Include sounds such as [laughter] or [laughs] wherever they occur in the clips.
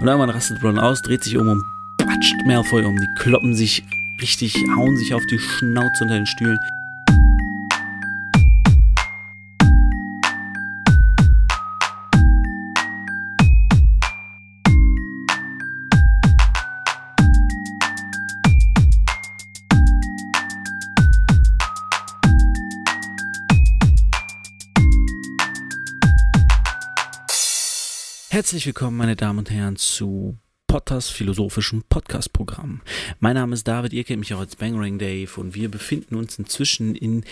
Und irgendwann rastet Ron aus, dreht sich um und patscht Malfoy um. Die kloppen sich richtig, hauen sich auf die Schnauze unter den Stühlen. Herzlich willkommen, meine Damen und Herren, zu Potters philosophischem Podcast-Programm. Mein Name ist David, ihr kennt mich auch als Bangering Dave und wir befinden uns inzwischen in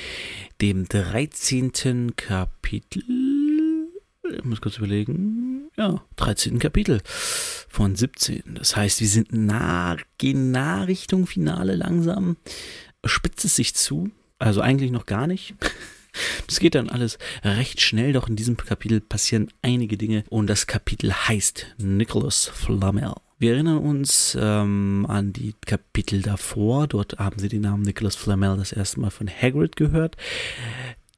dem 13. Kapitel. Ich muss kurz überlegen. Ja, 13. Kapitel von 17. Das heißt, wir sind nah, gehen nah Richtung Finale langsam. Spitzt es sich zu. Also eigentlich noch gar nicht. Das geht dann alles recht schnell, doch in diesem Kapitel passieren einige Dinge und das Kapitel heißt Nicholas Flamel. Wir erinnern uns ähm, an die Kapitel davor. Dort haben sie den Namen Nicholas Flamel das erste Mal von Hagrid gehört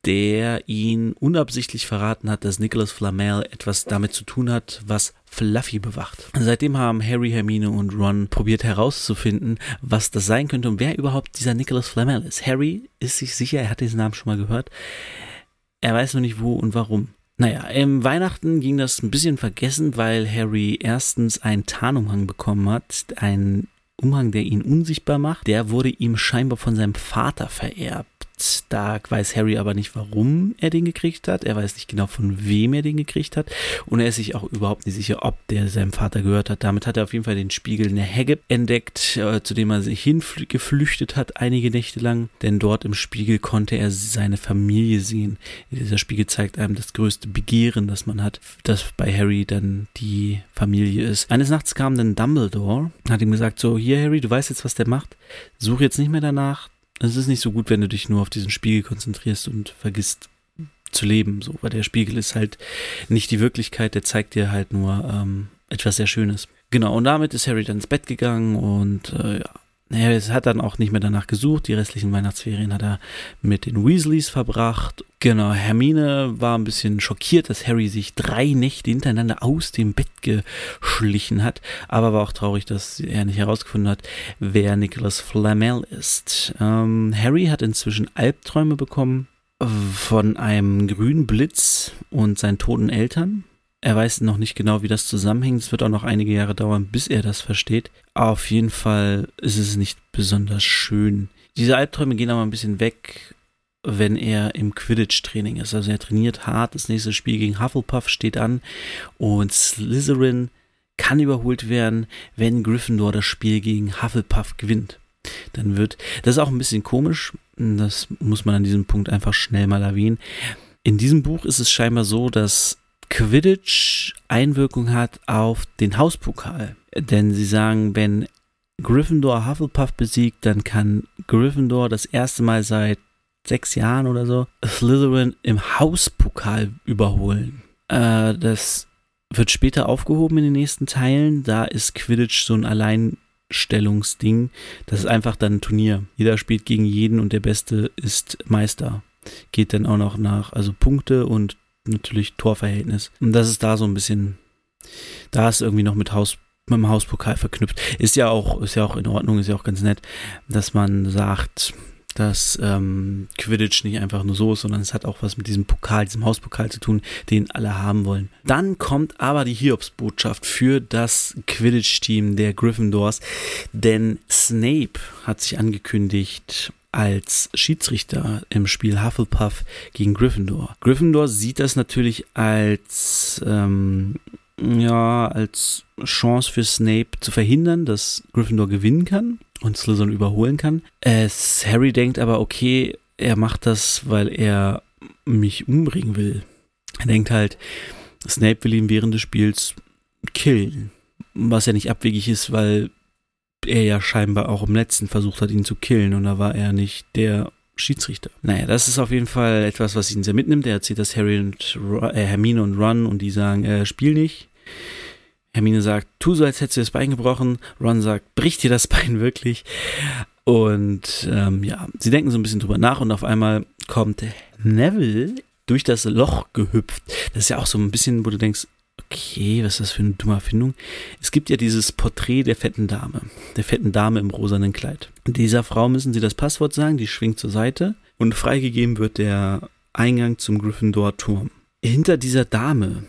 der ihn unabsichtlich verraten hat, dass Nicholas Flamel etwas damit zu tun hat, was Fluffy bewacht. Seitdem haben Harry, Hermine und Ron probiert herauszufinden, was das sein könnte und wer überhaupt dieser Nicholas Flamel ist. Harry ist sich sicher, er hat diesen Namen schon mal gehört. Er weiß nur nicht wo und warum. Naja, im Weihnachten ging das ein bisschen vergessen, weil Harry erstens einen Tarnumhang bekommen hat, einen Umhang, der ihn unsichtbar macht. Der wurde ihm scheinbar von seinem Vater vererbt. Da weiß Harry aber nicht, warum er den gekriegt hat. Er weiß nicht genau, von wem er den gekriegt hat. Und er ist sich auch überhaupt nicht sicher, ob der seinem Vater gehört hat. Damit hat er auf jeden Fall den Spiegel in der Hegge entdeckt, äh, zu dem er sich hingeflüchtet hat, einige Nächte lang. Denn dort im Spiegel konnte er seine Familie sehen. Dieser Spiegel zeigt einem das größte Begehren, das man hat, das bei Harry dann die Familie ist. Eines Nachts kam dann Dumbledore, hat ihm gesagt, so, hier Harry, du weißt jetzt, was der macht. Such jetzt nicht mehr danach es ist nicht so gut, wenn du dich nur auf diesen Spiegel konzentrierst und vergisst zu leben, so, weil der Spiegel ist halt nicht die Wirklichkeit, der zeigt dir halt nur ähm, etwas sehr Schönes. Genau, und damit ist Harry dann ins Bett gegangen und äh, ja, naja, es hat dann auch nicht mehr danach gesucht. Die restlichen Weihnachtsferien hat er mit den Weasleys verbracht. Genau, Hermine war ein bisschen schockiert, dass Harry sich drei Nächte hintereinander aus dem Bett geschlichen hat. Aber war auch traurig, dass er nicht herausgefunden hat, wer Nicholas Flamel ist. Ähm, Harry hat inzwischen Albträume bekommen von einem grünen Blitz und seinen toten Eltern. Er weiß noch nicht genau, wie das zusammenhängt. Es wird auch noch einige Jahre dauern, bis er das versteht. Auf jeden Fall ist es nicht besonders schön. Diese Albträume gehen aber ein bisschen weg, wenn er im Quidditch-Training ist. Also er trainiert hart. Das nächste Spiel gegen Hufflepuff steht an und Slytherin kann überholt werden, wenn Gryffindor das Spiel gegen Hufflepuff gewinnt. Dann wird, das ist auch ein bisschen komisch, das muss man an diesem Punkt einfach schnell mal erwähnen. In diesem Buch ist es scheinbar so, dass Quidditch Einwirkung hat auf den Hauspokal. Denn sie sagen, wenn Gryffindor Hufflepuff besiegt, dann kann Gryffindor das erste Mal seit sechs Jahren oder so Slytherin im Hauspokal überholen. Äh, das wird später aufgehoben in den nächsten Teilen. Da ist Quidditch so ein Alleinstellungsding. Das ist einfach dann ein Turnier. Jeder spielt gegen jeden und der Beste ist Meister. Geht dann auch noch nach, also Punkte und natürlich Torverhältnis. Und das ist da so ein bisschen, da ist irgendwie noch mit Haus mit dem Hauspokal verknüpft. Ist ja auch, ist ja auch in Ordnung, ist ja auch ganz nett, dass man sagt, dass ähm, Quidditch nicht einfach nur so ist, sondern es hat auch was mit diesem Pokal, diesem Hauspokal zu tun, den alle haben wollen. Dann kommt aber die Hiobsbotschaft für das Quidditch-Team der Gryffindors, denn Snape hat sich angekündigt, als Schiedsrichter im Spiel Hufflepuff gegen Gryffindor. Gryffindor sieht das natürlich als ähm, ja als Chance für Snape zu verhindern, dass Gryffindor gewinnen kann und Slytherin überholen kann. Es, Harry denkt aber, okay, er macht das, weil er mich umbringen will. Er denkt halt, Snape will ihn während des Spiels killen. Was ja nicht abwegig ist, weil er ja scheinbar auch im letzten versucht hat, ihn zu killen und da war er nicht der Schiedsrichter. Naja, das ist auf jeden Fall etwas, was ihn sehr mitnimmt. Er erzählt das Harry und äh, Hermine und Ron und die sagen, äh, spiel nicht. Hermine sagt, tu so, als hättest du das Bein gebrochen. Ron sagt, bricht dir das [laughs] Bein wirklich? Und ähm, ja, sie denken so ein bisschen drüber nach und auf einmal kommt Neville durch das Loch gehüpft. Das ist ja auch so ein bisschen, wo du denkst, okay, was ist das für eine dumme Erfindung? Es gibt ja dieses Porträt der fetten Dame, der fetten Dame im rosanen Kleid. Dieser Frau müssen sie das Passwort sagen, die schwingt zur Seite und freigegeben wird der Eingang zum Gryffindor-Turm. Hinter dieser Dame,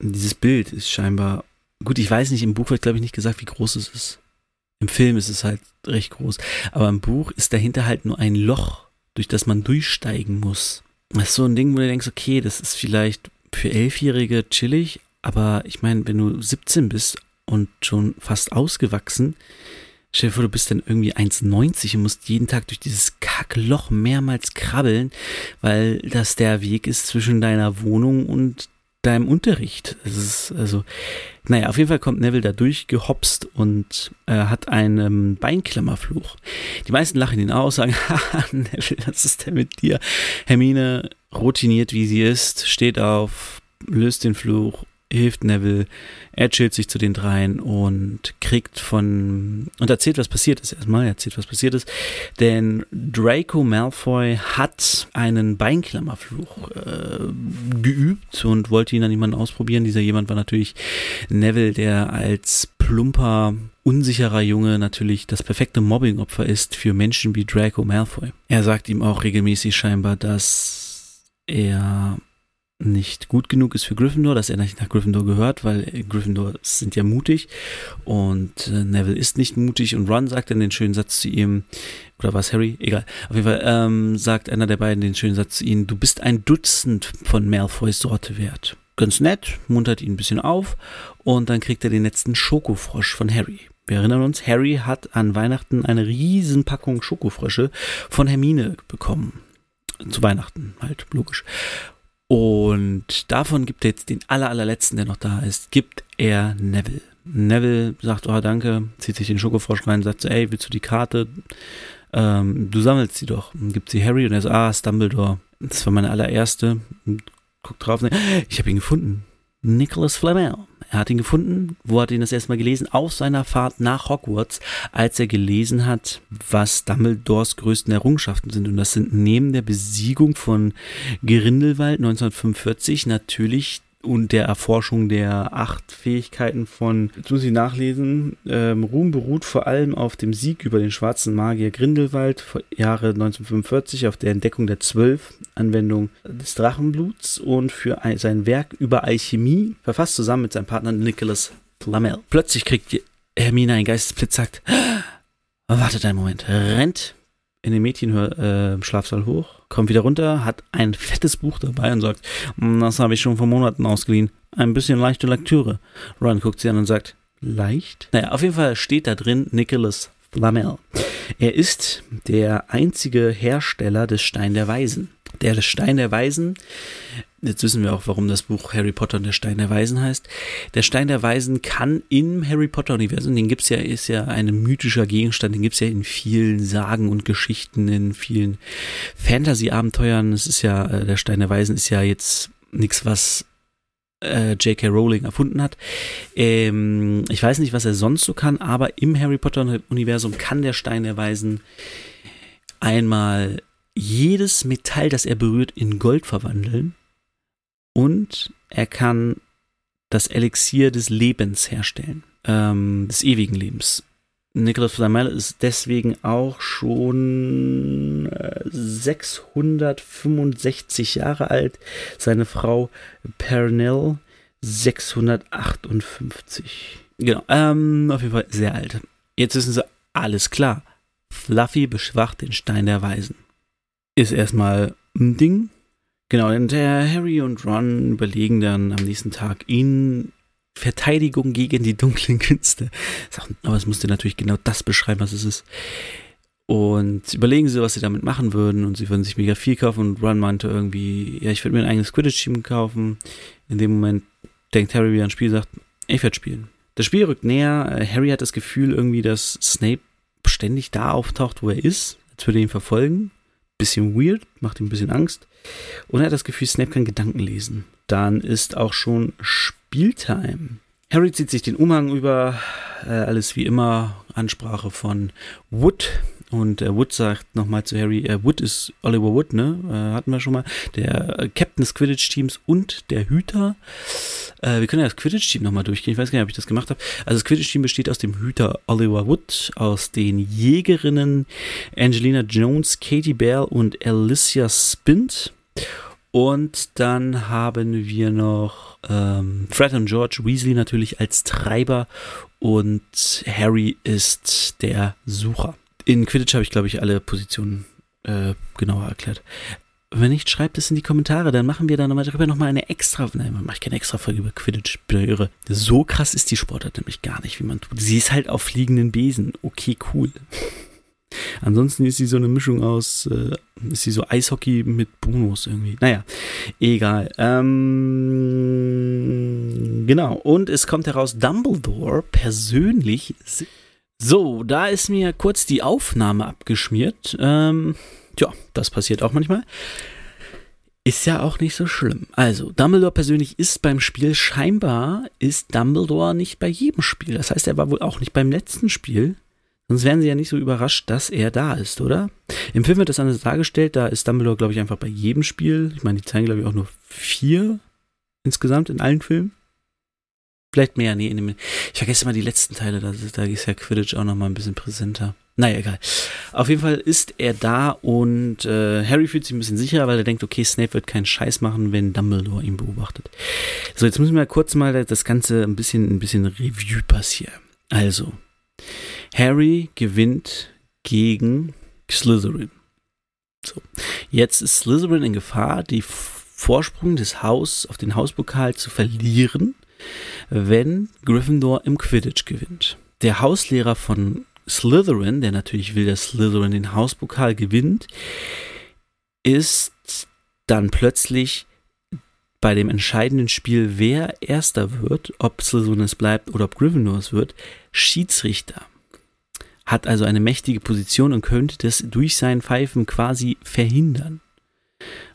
dieses Bild ist scheinbar, gut, ich weiß nicht, im Buch wird glaube ich nicht gesagt, wie groß es ist. Im Film ist es halt recht groß, aber im Buch ist dahinter halt nur ein Loch, durch das man durchsteigen muss. Das ist so ein Ding, wo du denkst, okay, das ist vielleicht für Elfjährige chillig, aber ich meine, wenn du 17 bist und schon fast ausgewachsen, stell dir vor, du bist dann irgendwie 1,90 und musst jeden Tag durch dieses Kackloch mehrmals krabbeln, weil das der Weg ist zwischen deiner Wohnung und deinem Unterricht. Es ist also, naja, auf jeden Fall kommt Neville da durchgehopst und äh, hat einen Beinklammerfluch. Die meisten lachen ihn aus, sagen, [laughs] haha, Neville, was ist denn mit dir? Hermine, routiniert wie sie ist, steht auf, löst den Fluch hilft Neville, er chillt sich zu den dreien und kriegt von und erzählt, was passiert ist erstmal, er erzählt, was passiert ist, denn Draco Malfoy hat einen Beinklammerfluch äh, geübt und wollte ihn an jemanden ausprobieren. Dieser jemand war natürlich Neville, der als plumper, unsicherer Junge natürlich das perfekte Mobbingopfer ist für Menschen wie Draco Malfoy. Er sagt ihm auch regelmäßig scheinbar, dass er nicht gut genug ist für Gryffindor, dass er nicht nach Gryffindor gehört, weil Gryffindor sind ja mutig und äh, Neville ist nicht mutig und Ron sagt dann den schönen Satz zu ihm, oder was Harry? Egal. Auf jeden Fall ähm, sagt einer der beiden den schönen Satz zu ihm, du bist ein Dutzend von Malfoys Sorte wert. Ganz nett, muntert ihn ein bisschen auf und dann kriegt er den letzten Schokofrosch von Harry. Wir erinnern uns, Harry hat an Weihnachten eine riesen Packung Schokofrösche von Hermine bekommen. Zu Weihnachten halt, logisch. Und davon gibt er jetzt den aller, allerletzten, der noch da ist, gibt er Neville. Neville sagt, oh danke, zieht sich den Schokofrosch rein, sagt so, ey, willst du die Karte? Ähm, du sammelst sie doch. Und gibt sie Harry und er sagt, ah, Dumbledore. Das war meine allererste. Guckt drauf, ich habe ihn gefunden. Nicholas Flamel. Er hat ihn gefunden. Wo hat ihn das erstmal gelesen? Auf seiner Fahrt nach Hogwarts, als er gelesen hat, was Dumbledores größten Errungenschaften sind. Und das sind neben der Besiegung von Grindelwald 1945 natürlich und der Erforschung der acht Fähigkeiten von, jetzt muss ich nachlesen, ähm, Ruhm beruht vor allem auf dem Sieg über den schwarzen Magier Grindelwald Jahre 1945, auf der Entdeckung der zwölf Anwendung des Drachenbluts und für ein, sein Werk über Alchemie, verfasst zusammen mit seinem Partner Nicholas Flamel. Plötzlich kriegt Hermine einen Geistesblitz, sagt, [gasps] wartet einen Moment, rennt in den Mädchenschlafsaal äh, hoch, kommt wieder runter, hat ein fettes Buch dabei und sagt, hm, das habe ich schon vor Monaten ausgeliehen. Ein bisschen leichte Lektüre. Ron guckt sie an und sagt, leicht? Naja, auf jeden Fall steht da drin Nicholas Flamel. Er ist der einzige Hersteller des Stein der Weisen. Der Stein der Weisen Jetzt wissen wir auch, warum das Buch Harry Potter und der Stein der Weisen heißt. Der Stein der Weisen kann im Harry Potter-Universum, den gibt's ja, ist ja ein mythischer Gegenstand, den gibt's ja in vielen Sagen und Geschichten, in vielen Fantasy-Abenteuern. Es ist ja, äh, der Stein der Weisen ist ja jetzt nichts, was äh, J.K. Rowling erfunden hat. Ähm, ich weiß nicht, was er sonst so kann, aber im Harry Potter-Universum kann der Stein der Weisen einmal jedes Metall, das er berührt, in Gold verwandeln und er kann das Elixier des Lebens herstellen, ähm, des ewigen Lebens. Nicholas Flamel ist deswegen auch schon äh, 665 Jahre alt. Seine Frau Pernell 658. Genau, ähm, auf jeden Fall sehr alt. Jetzt wissen sie, alles klar. Fluffy beschwacht den Stein der Weisen. Ist erstmal ein Ding, Genau, und der Harry und Ron überlegen dann am nächsten Tag in Verteidigung gegen die dunklen Künste. Aber es musste natürlich genau das beschreiben, was es ist. Und überlegen sie, was sie damit machen würden. Und sie würden sich mega viel kaufen. Und Ron meinte irgendwie, ja, ich würde mir ein eigenes Quidditch-Team kaufen. In dem Moment denkt Harry wieder ans Spiel sagt, ich werde spielen. Das Spiel rückt näher. Harry hat das Gefühl irgendwie, dass Snape ständig da auftaucht, wo er ist, als würde er ihn verfolgen bisschen weird, macht ihm ein bisschen Angst. Und er hat das Gefühl, Snape kann Gedanken lesen. Dann ist auch schon Spieltime. Harry zieht sich den Umhang über, äh, alles wie immer, Ansprache von Wood Und äh, Wood sagt nochmal zu Harry, äh, Wood ist Oliver Wood, ne? Äh, hatten wir schon mal. Der äh, Captain des Quidditch-Teams und der Hüter. Äh, wir können ja das Quidditch-Team nochmal durchgehen. Ich weiß gar nicht, ob ich das gemacht habe. Also das Quidditch-Team besteht aus dem Hüter Oliver Wood, aus den Jägerinnen Angelina Jones, Katie Bell und Alicia Spint. Und dann haben wir noch ähm, Fred und George Weasley natürlich als Treiber und Harry ist der Sucher. In Quidditch habe ich, glaube ich, alle Positionen äh, genauer erklärt. Wenn nicht, schreibt es in die Kommentare, dann machen wir da nochmal darüber nochmal eine extra, nein, man macht keine extra Folge über Quidditch, bin irre. So krass ist die Sportart nämlich gar nicht, wie man tut. Sie ist halt auf fliegenden Besen. Okay, cool. [laughs] Ansonsten ist sie so eine Mischung aus, äh, ist sie so Eishockey mit Bonus irgendwie. Naja, egal. Ähm, genau. Und es kommt heraus, Dumbledore persönlich so, da ist mir kurz die Aufnahme abgeschmiert. Ähm, ja, das passiert auch manchmal. Ist ja auch nicht so schlimm. Also, Dumbledore persönlich ist beim Spiel. Scheinbar ist Dumbledore nicht bei jedem Spiel. Das heißt, er war wohl auch nicht beim letzten Spiel. Sonst wären sie ja nicht so überrascht, dass er da ist, oder? Im Film wird das anders dargestellt. Da ist Dumbledore, glaube ich, einfach bei jedem Spiel. Ich meine, die zeigen, glaube ich, auch nur vier insgesamt in allen Filmen. Vielleicht mehr, nee, dem, ich vergesse immer die letzten Teile, da, da ist ja Quidditch auch nochmal ein bisschen präsenter. Naja, egal. Auf jeden Fall ist er da und äh, Harry fühlt sich ein bisschen sicherer, weil er denkt, okay, Snape wird keinen Scheiß machen, wenn Dumbledore ihn beobachtet. So, jetzt müssen wir kurz mal das Ganze ein bisschen, ein bisschen Revue passieren. Also, Harry gewinnt gegen Slytherin. So, jetzt ist Slytherin in Gefahr, die Vorsprung des Haus auf den Hauspokal zu verlieren wenn Gryffindor im Quidditch gewinnt. Der Hauslehrer von Slytherin, der natürlich will, dass Slytherin den Hauspokal gewinnt, ist dann plötzlich bei dem entscheidenden Spiel, wer Erster wird, ob Slytherin es bleibt oder ob Gryffindor es wird, Schiedsrichter. Hat also eine mächtige Position und könnte das durch sein Pfeifen quasi verhindern.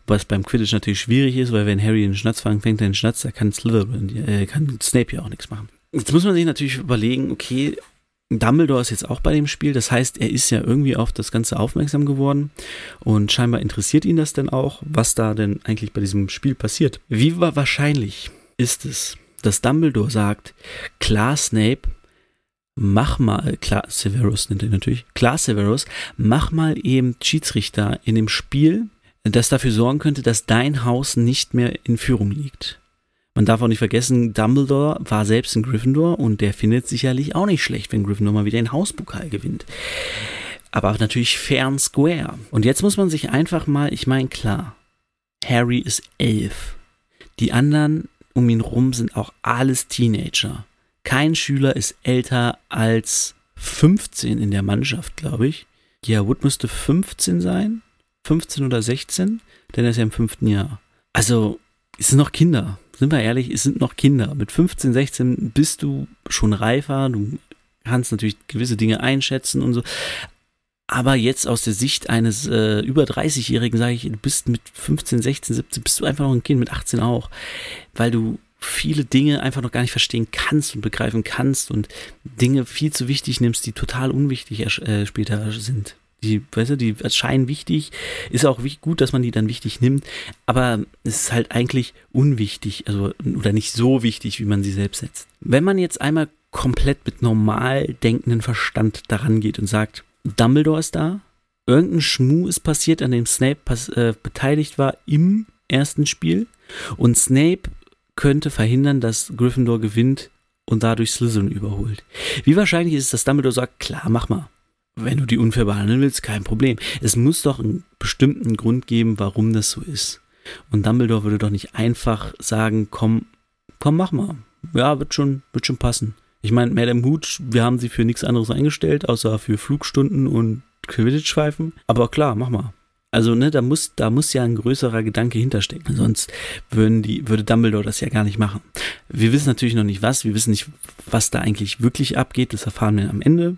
Was beim Quidditch natürlich schwierig ist, weil wenn Harry den Schnatz fangen, fängt er den Schnatz, da kann Slytherin, äh, kann Snape ja auch nichts machen. Jetzt muss man sich natürlich überlegen, okay, Dumbledore ist jetzt auch bei dem Spiel, das heißt, er ist ja irgendwie auf das Ganze aufmerksam geworden und scheinbar interessiert ihn das dann auch, was da denn eigentlich bei diesem Spiel passiert. Wie wahrscheinlich ist es, dass Dumbledore sagt, klar Snape, mach mal, klar Severus nennt er natürlich, klar Severus, mach mal eben Schiedsrichter in dem Spiel, das dafür sorgen könnte, dass dein Haus nicht mehr in Führung liegt. Man darf auch nicht vergessen, Dumbledore war selbst in Gryffindor und der findet sicherlich auch nicht schlecht, wenn Gryffindor mal wieder den Hauspokal gewinnt. Aber natürlich and square. Und jetzt muss man sich einfach mal, ich meine, klar, Harry ist elf. Die anderen um ihn rum sind auch alles Teenager. Kein Schüler ist älter als 15 in der Mannschaft, glaube ich. Ja, Wood müsste 15 sein. 15 oder 16, denn er ist ja im fünften Jahr. Also, es sind noch Kinder. Sind wir ehrlich, es sind noch Kinder. Mit 15, 16 bist du schon reifer. Du kannst natürlich gewisse Dinge einschätzen und so. Aber jetzt aus der Sicht eines äh, über 30-Jährigen sage ich, du bist mit 15, 16, 17, bist du einfach noch ein Kind, mit 18 auch. Weil du viele Dinge einfach noch gar nicht verstehen kannst und begreifen kannst und Dinge viel zu wichtig nimmst, die total unwichtig äh, später sind. Die, weißt du, die erscheinen wichtig, ist auch gut, dass man die dann wichtig nimmt, aber es ist halt eigentlich unwichtig, also oder nicht so wichtig, wie man sie selbst setzt. Wenn man jetzt einmal komplett mit normal denkenden Verstand daran geht und sagt, Dumbledore ist da, irgendein Schmuh ist passiert, an dem Snape äh, beteiligt war im ersten Spiel und Snape könnte verhindern, dass Gryffindor gewinnt und dadurch Slytherin überholt. Wie wahrscheinlich ist es, dass Dumbledore sagt, klar, mach mal wenn du die unfair behandeln willst, kein Problem. Es muss doch einen bestimmten Grund geben, warum das so ist. Und Dumbledore würde doch nicht einfach sagen, komm, komm, mach mal. Ja, wird schon, wird schon passen. Ich meine, Madame Hooch, wir haben sie für nichts anderes eingestellt, außer für Flugstunden und Quidditch-Pfeifen. Aber klar, mach mal. Also, ne, da muss, da muss ja ein größerer Gedanke hinterstecken. Sonst würden die, würde Dumbledore das ja gar nicht machen. Wir wissen natürlich noch nicht was. Wir wissen nicht, was da eigentlich wirklich abgeht. Das erfahren wir am Ende.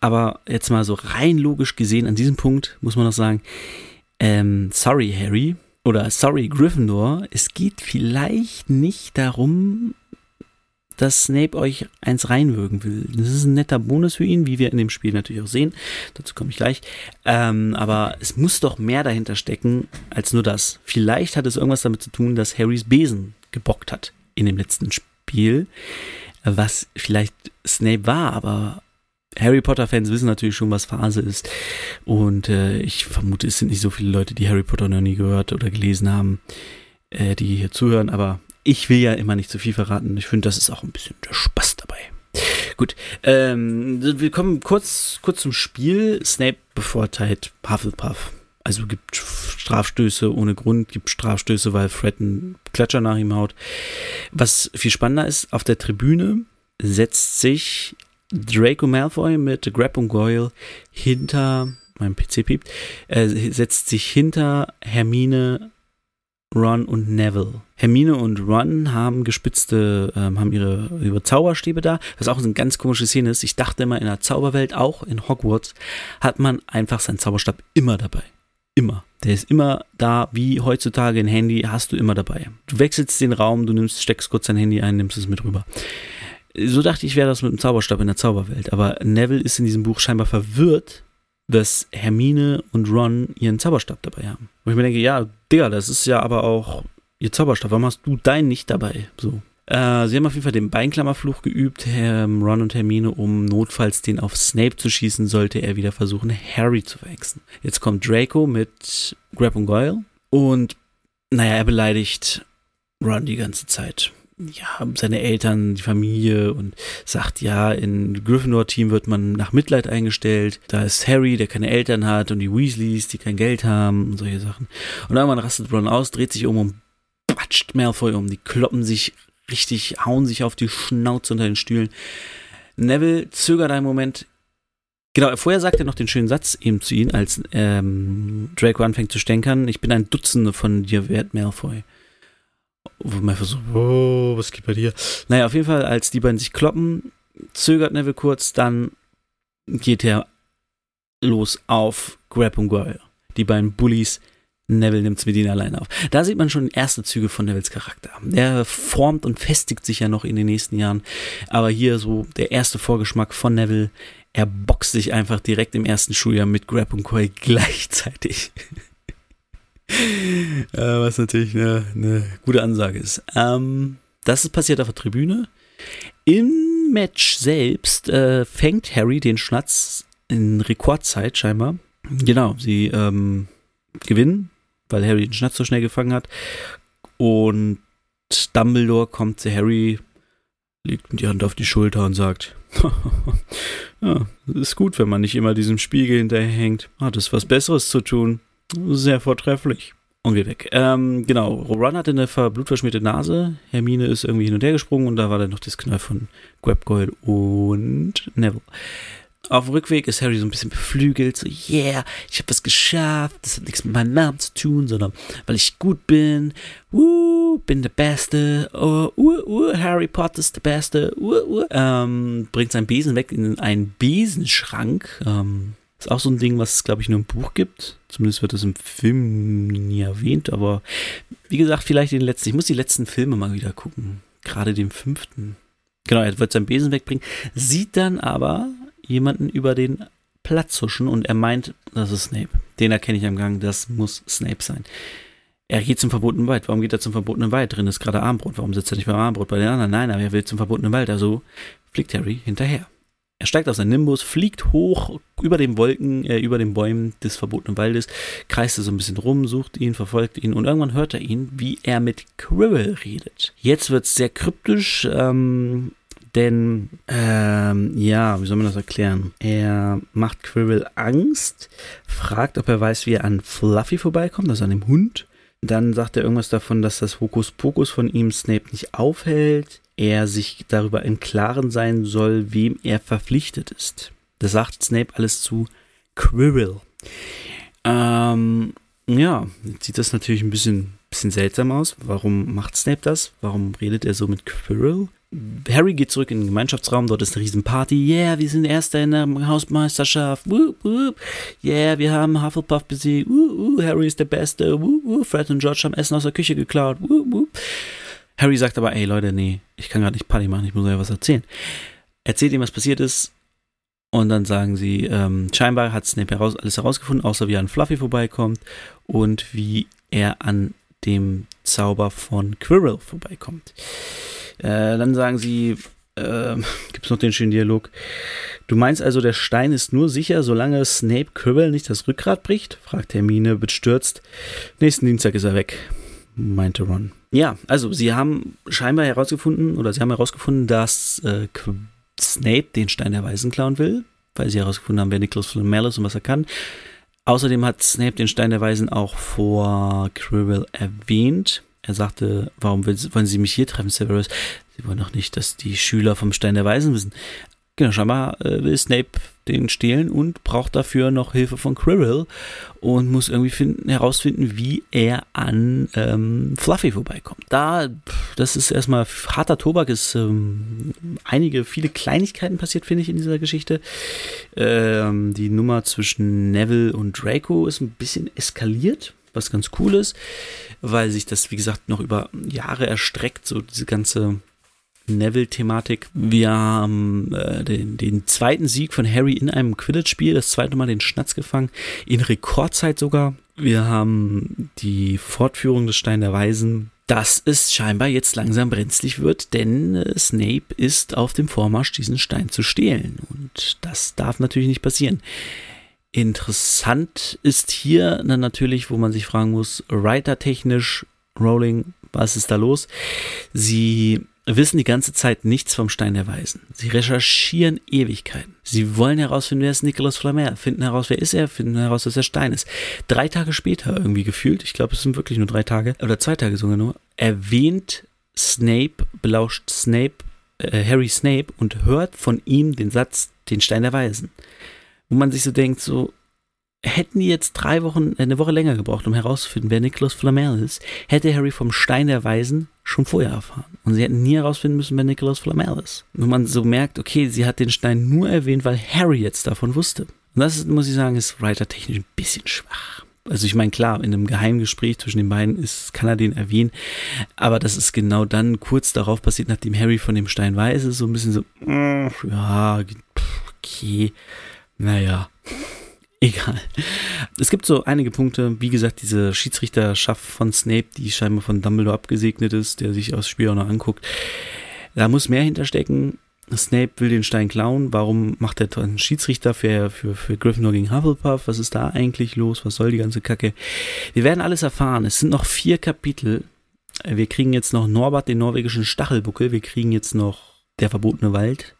Aber jetzt mal so rein logisch gesehen, an diesem Punkt muss man noch sagen, ähm, sorry Harry oder sorry Gryffindor, es geht vielleicht nicht darum, dass Snape euch eins reinwürgen will. Das ist ein netter Bonus für ihn, wie wir in dem Spiel natürlich auch sehen. Dazu komme ich gleich. Ähm, aber es muss doch mehr dahinter stecken als nur das. Vielleicht hat es irgendwas damit zu tun, dass Harrys Besen gebockt hat in dem letzten Spiel. Was vielleicht Snape war, aber Harry Potter-Fans wissen natürlich schon, was Phase ist. Und äh, ich vermute, es sind nicht so viele Leute, die Harry Potter noch nie gehört oder gelesen haben, äh, die hier zuhören. Aber ich will ja immer nicht zu viel verraten. Ich finde, das ist auch ein bisschen der Spaß dabei. Gut, ähm, wir kommen kurz, kurz zum Spiel. Snape bevorteilt Hufflepuff. Also gibt Strafstöße ohne Grund, gibt Strafstöße, weil Fred einen Klatscher nach ihm haut. Was viel spannender ist, auf der Tribüne setzt sich Draco Malfoy mit Grab und Goyle hinter, mein PC piept, äh, setzt sich hinter Hermine Ron und Neville. Hermine und Ron haben gespitzte, ähm, haben ihre, ihre Zauberstäbe da, was auch eine ganz komische Szene ist. Ich dachte immer, in der Zauberwelt, auch in Hogwarts, hat man einfach seinen Zauberstab immer dabei. Immer. Der ist immer da, wie heutzutage ein Handy, hast du immer dabei. Du wechselst den Raum, du nimmst, steckst kurz dein Handy ein, nimmst es mit rüber. So dachte ich, wäre das mit dem Zauberstab in der Zauberwelt. Aber Neville ist in diesem Buch scheinbar verwirrt, dass Hermine und Ron ihren Zauberstab dabei haben. Wo ich mir denke, ja, Digga, das ist ja aber auch ihr Zauberstab. Warum hast du deinen nicht dabei? So. Äh, sie haben auf jeden Fall den Beinklammerfluch geübt, Ron und Hermine, um notfalls den auf Snape zu schießen, sollte er wieder versuchen, Harry zu verhexen. Jetzt kommt Draco mit Grab und Goyle und, naja, er beleidigt Ron die ganze Zeit ja, seine Eltern, die Familie und sagt, ja, in Gryffindor-Team wird man nach Mitleid eingestellt. Da ist Harry, der keine Eltern hat und die Weasleys, die kein Geld haben und solche Sachen. Und irgendwann rastet Ron aus, dreht sich um und patscht Malfoy um. Die kloppen sich richtig, hauen sich auf die Schnauze unter den Stühlen. Neville zögert einen Moment. Genau, vorher sagt er noch den schönen Satz eben zu ihm, als ähm, Draco anfängt zu stänkern. Ich bin ein Dutzende von dir wert, Malfoy. Wo man einfach so, oh, was geht bei dir? Naja, auf jeden Fall, als die beiden sich kloppen, zögert Neville kurz, dann geht er los auf Grab und Goyle. Die beiden Bullies, Neville nimmt es mit ihnen alleine auf. Da sieht man schon erste Züge von Nevilles Charakter. Der formt und festigt sich ja noch in den nächsten Jahren. Aber hier so der erste Vorgeschmack von Neville. Er boxt sich einfach direkt im ersten Schuljahr mit Grab und Goyle gleichzeitig. Äh, was natürlich eine, eine, gute Ansage ist. Ähm, das ist passiert auf der Tribüne. Im Match selbst äh, fängt Harry den Schnatz in Rekordzeit scheinbar. Genau, sie ähm, gewinnen, weil Harry den Schnatz so schnell gefangen hat. Und Dumbledore kommt zu Harry, legt ihm die Hand auf die Schulter und sagt, [laughs] ja, ist gut, wenn man nicht immer diesem Spiegel hinterherhängt. Hat es was Besseres zu tun. Sehr vortrefflich. Und wir weg. Ähm, genau, Ron hatte eine blutverschmierte Nase. Hermine ist irgendwie hin und her gesprungen und da war dann noch das Knall von Grabgoyle und Neville. Auf dem Rückweg ist Harry so ein bisschen beflügelt, so, yeah, ich habe was geschafft, das hat nichts mit meinem Namen zu tun, sondern weil ich gut bin, Woo, bin der Beste, oh, uh, uh, Harry Potter ist der Beste, uh, uh. Ähm, bringt seinen Besen weg in einen Besenschrank, ähm, ist auch so ein Ding, was es, glaube ich, nur im Buch gibt. Zumindest wird es im Film nie erwähnt, aber wie gesagt, vielleicht den letzten. Ich muss die letzten Filme mal wieder gucken. Gerade den fünften. Genau, er wird seinen Besen wegbringen, sieht dann aber jemanden über den Platz huschen und er meint, das ist Snape. Den erkenne ich am Gang, das muss Snape sein. Er geht zum verbotenen Wald. Warum geht er zum verbotenen Wald? Drin ist gerade Armbrot. Warum sitzt er nicht beim Armbrot bei den anderen? Nein, aber er will zum verbotenen Wald. Also fliegt Harry hinterher. Er steigt aus seinem Nimbus, fliegt hoch über den Wolken, äh, über den Bäumen des verbotenen Waldes, kreist so ein bisschen rum, sucht ihn, verfolgt ihn und irgendwann hört er ihn, wie er mit Quirrell redet. Jetzt wird es sehr kryptisch, ähm, denn, ähm, ja, wie soll man das erklären? Er macht Quirrell Angst, fragt, ob er weiß, wie er an Fluffy vorbeikommt, also an dem Hund. Dann sagt er irgendwas davon, dass das Hokuspokus von ihm Snape nicht aufhält er sich darüber im Klaren sein soll, wem er verpflichtet ist. Das sagt Snape alles zu Quirrell. Ähm, ja, jetzt sieht das natürlich ein bisschen, bisschen seltsam aus. Warum macht Snape das? Warum redet er so mit Quirrell? Harry geht zurück in den Gemeinschaftsraum, dort ist eine Riesenparty. Yeah, wir sind Erster in der Hausmeisterschaft. Woop, woop. Yeah, wir haben Hufflepuff besiegt. Uh, uh, Harry ist der Beste. Uh, uh. Fred und George haben Essen aus der Küche geklaut. Woop, woop. Harry sagt aber, ey Leute, nee, ich kann gerade nicht Party machen, ich muss euch was erzählen. Erzählt ihm, was passiert ist. Und dann sagen sie, ähm, scheinbar hat Snape heraus, alles herausgefunden, außer wie er an Fluffy vorbeikommt und wie er an dem Zauber von Quirrell vorbeikommt. Äh, dann sagen sie, [laughs] äh, gibt es noch den schönen Dialog. Du meinst also, der Stein ist nur sicher, solange Snape Quirrell nicht das Rückgrat bricht? fragt Hermine bestürzt. Nächsten Dienstag ist er weg, meinte Ron. Ja, also sie haben scheinbar herausgefunden, oder sie haben herausgefunden, dass äh, Snape den Stein der Weisen klauen will, weil sie herausgefunden haben, wer Nicholas Flamel ist und was er kann. Außerdem hat Snape den Stein der Weisen auch vor Quirrell erwähnt. Er sagte, warum wollen Sie mich hier treffen, Severus? Sie wollen doch nicht, dass die Schüler vom Stein der Weisen wissen. Genau, scheinbar äh, will Snape den stehlen und braucht dafür noch Hilfe von Quirrell und muss irgendwie finden, herausfinden, wie er an ähm, Fluffy vorbeikommt. Da, das ist erstmal harter Tobak, ist ähm, einige, viele Kleinigkeiten passiert, finde ich, in dieser Geschichte. Ähm, die Nummer zwischen Neville und Draco ist ein bisschen eskaliert, was ganz cool ist, weil sich das, wie gesagt, noch über Jahre erstreckt, so diese ganze Neville-Thematik. Wir haben äh, den, den, zweiten Sieg von Harry in einem Quidditch-Spiel, das zweite Mal den Schnatz gefangen, in Rekordzeit sogar. Wir haben die Fortführung des Stein der Weisen, dass es scheinbar jetzt langsam brenzlig wird, denn äh, Snape ist auf dem Vormarsch, diesen Stein zu stehlen. Und das darf natürlich nicht passieren. Interessant ist hier dann natürlich, wo man sich fragen muss, writer-technisch, Rowling, was ist da los? Sie wissen die ganze Zeit nichts vom Stein der Weisen. Sie recherchieren Ewigkeiten. Sie wollen herausfinden, wer ist Nicholas Flamel, finden heraus, wer ist er, finden heraus, dass er Stein ist. Drei Tage später irgendwie gefühlt, ich glaube, es sind wirklich nur drei Tage, oder zwei Tage sogar nur, erwähnt Snape, belauscht Snape, äh, Harry Snape und hört von ihm den Satz, den Stein der Weisen. Wo man sich so denkt, so, hätten die jetzt drei Wochen, eine Woche länger gebraucht, um herauszufinden, wer Nicholas Flamel ist, hätte Harry vom Stein der Weisen schon vorher erfahren. Und sie hätten nie herausfinden müssen, wer Nicholas Flamel ist. Nur man so merkt, okay, sie hat den Stein nur erwähnt, weil Harry jetzt davon wusste. Und das, ist, muss ich sagen, ist writer-technisch ein bisschen schwach. Also ich meine, klar, in einem Geheimgespräch zwischen den beiden ist, kann er den erwähnen, aber das ist genau dann kurz darauf passiert, nachdem Harry von dem Stein weiß, ist so ein bisschen so, ja, okay, naja. Egal. Es gibt so einige Punkte, wie gesagt, diese Schiedsrichterschaft von Snape, die scheinbar von Dumbledore abgesegnet ist, der sich das Spiel auch noch anguckt. Da muss mehr hinterstecken. Snape will den Stein klauen. Warum macht er einen Schiedsrichter für, für, für Gryffindor gegen Hufflepuff? Was ist da eigentlich los? Was soll die ganze Kacke? Wir werden alles erfahren. Es sind noch vier Kapitel. Wir kriegen jetzt noch Norbert, den norwegischen Stachelbuckel. Wir kriegen jetzt noch der verbotene Wald.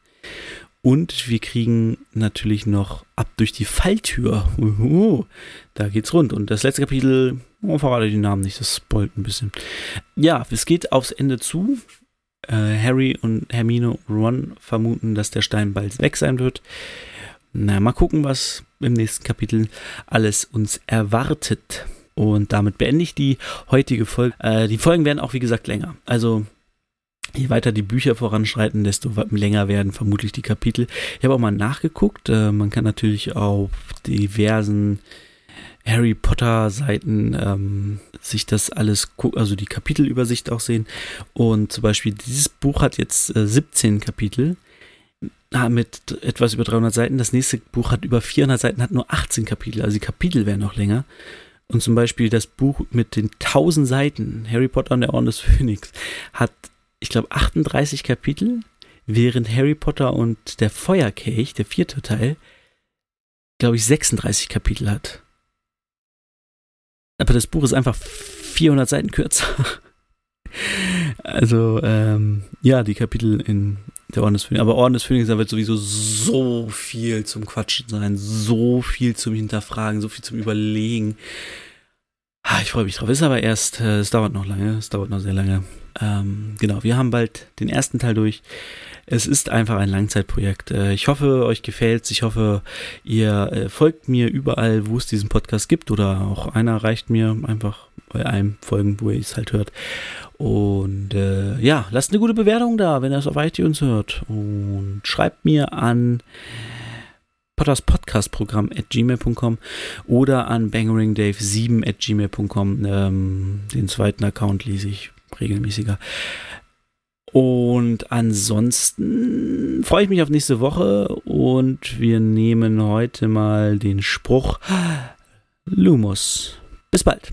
Und wir kriegen natürlich noch ab durch die Falltür. Uhu, da geht's rund. Und das letzte Kapitel, oh, verrate den Namen nicht, das spoilt ein bisschen. Ja, es geht aufs Ende zu. Äh, Harry und Hermine und Ron vermuten, dass der Stein bald weg sein wird. Na, mal gucken, was im nächsten Kapitel alles uns erwartet. Und damit beende ich die heutige Folge. Äh, die Folgen werden auch, wie gesagt, länger. Also je weiter die Bücher voranschreiten, desto länger werden vermutlich die Kapitel. Ich habe auch mal nachgeguckt. Äh, man kann natürlich auf diversen Harry Potter Seiten ähm, sich das alles, also die Kapitelübersicht auch sehen. Und zum Beispiel dieses Buch hat jetzt äh, 17 Kapitel mit etwas über 300 Seiten. Das nächste Buch hat über 400 Seiten, hat nur 18 Kapitel. Also die Kapitel werden noch länger. Und zum Beispiel das Buch mit den 1000 Seiten, Harry Potter und der Orden des [laughs] Phönix, hat ich glaube, 38 Kapitel, während Harry Potter und der Feuerkelch, der vierte Teil, glaube ich, 36 Kapitel hat. Aber das Buch ist einfach 400 Seiten kürzer. [laughs] Also, ähm, ja, die Kapitel in der Orden des Phönix. Aber Orden des Phönix, da wird sowieso so viel zum Quatschen sein, so viel zum Hinterfragen, so viel zum Überlegen. Ah, ich freue mich drauf. Ist aber erst, äh, es dauert noch lange, es dauert noch sehr lange. Ähm, genau, wir haben bald den ersten Teil durch. Es ist einfach ein Langzeitprojekt. Äh, ich hoffe, euch gefällt's. Ich hoffe, ihr äh, folgt mir überall, wo es diesen Podcast gibt oder auch einer reicht mir einfach bei einem Folgen, wo ihr es halt hört. Und äh, ja, lasst eine gute Bewertung da, wenn ihr es auf iTunes hört. Und schreibt mir an Potters Podcast Programm at gmail.com oder an bangeringdave7 at gmail.com. Ähm, den zweiten Account lese ich regelmäßiger. Und ansonsten freue ich mich auf nächste Woche und wir nehmen heute mal den Spruch Lumus. Bis bald.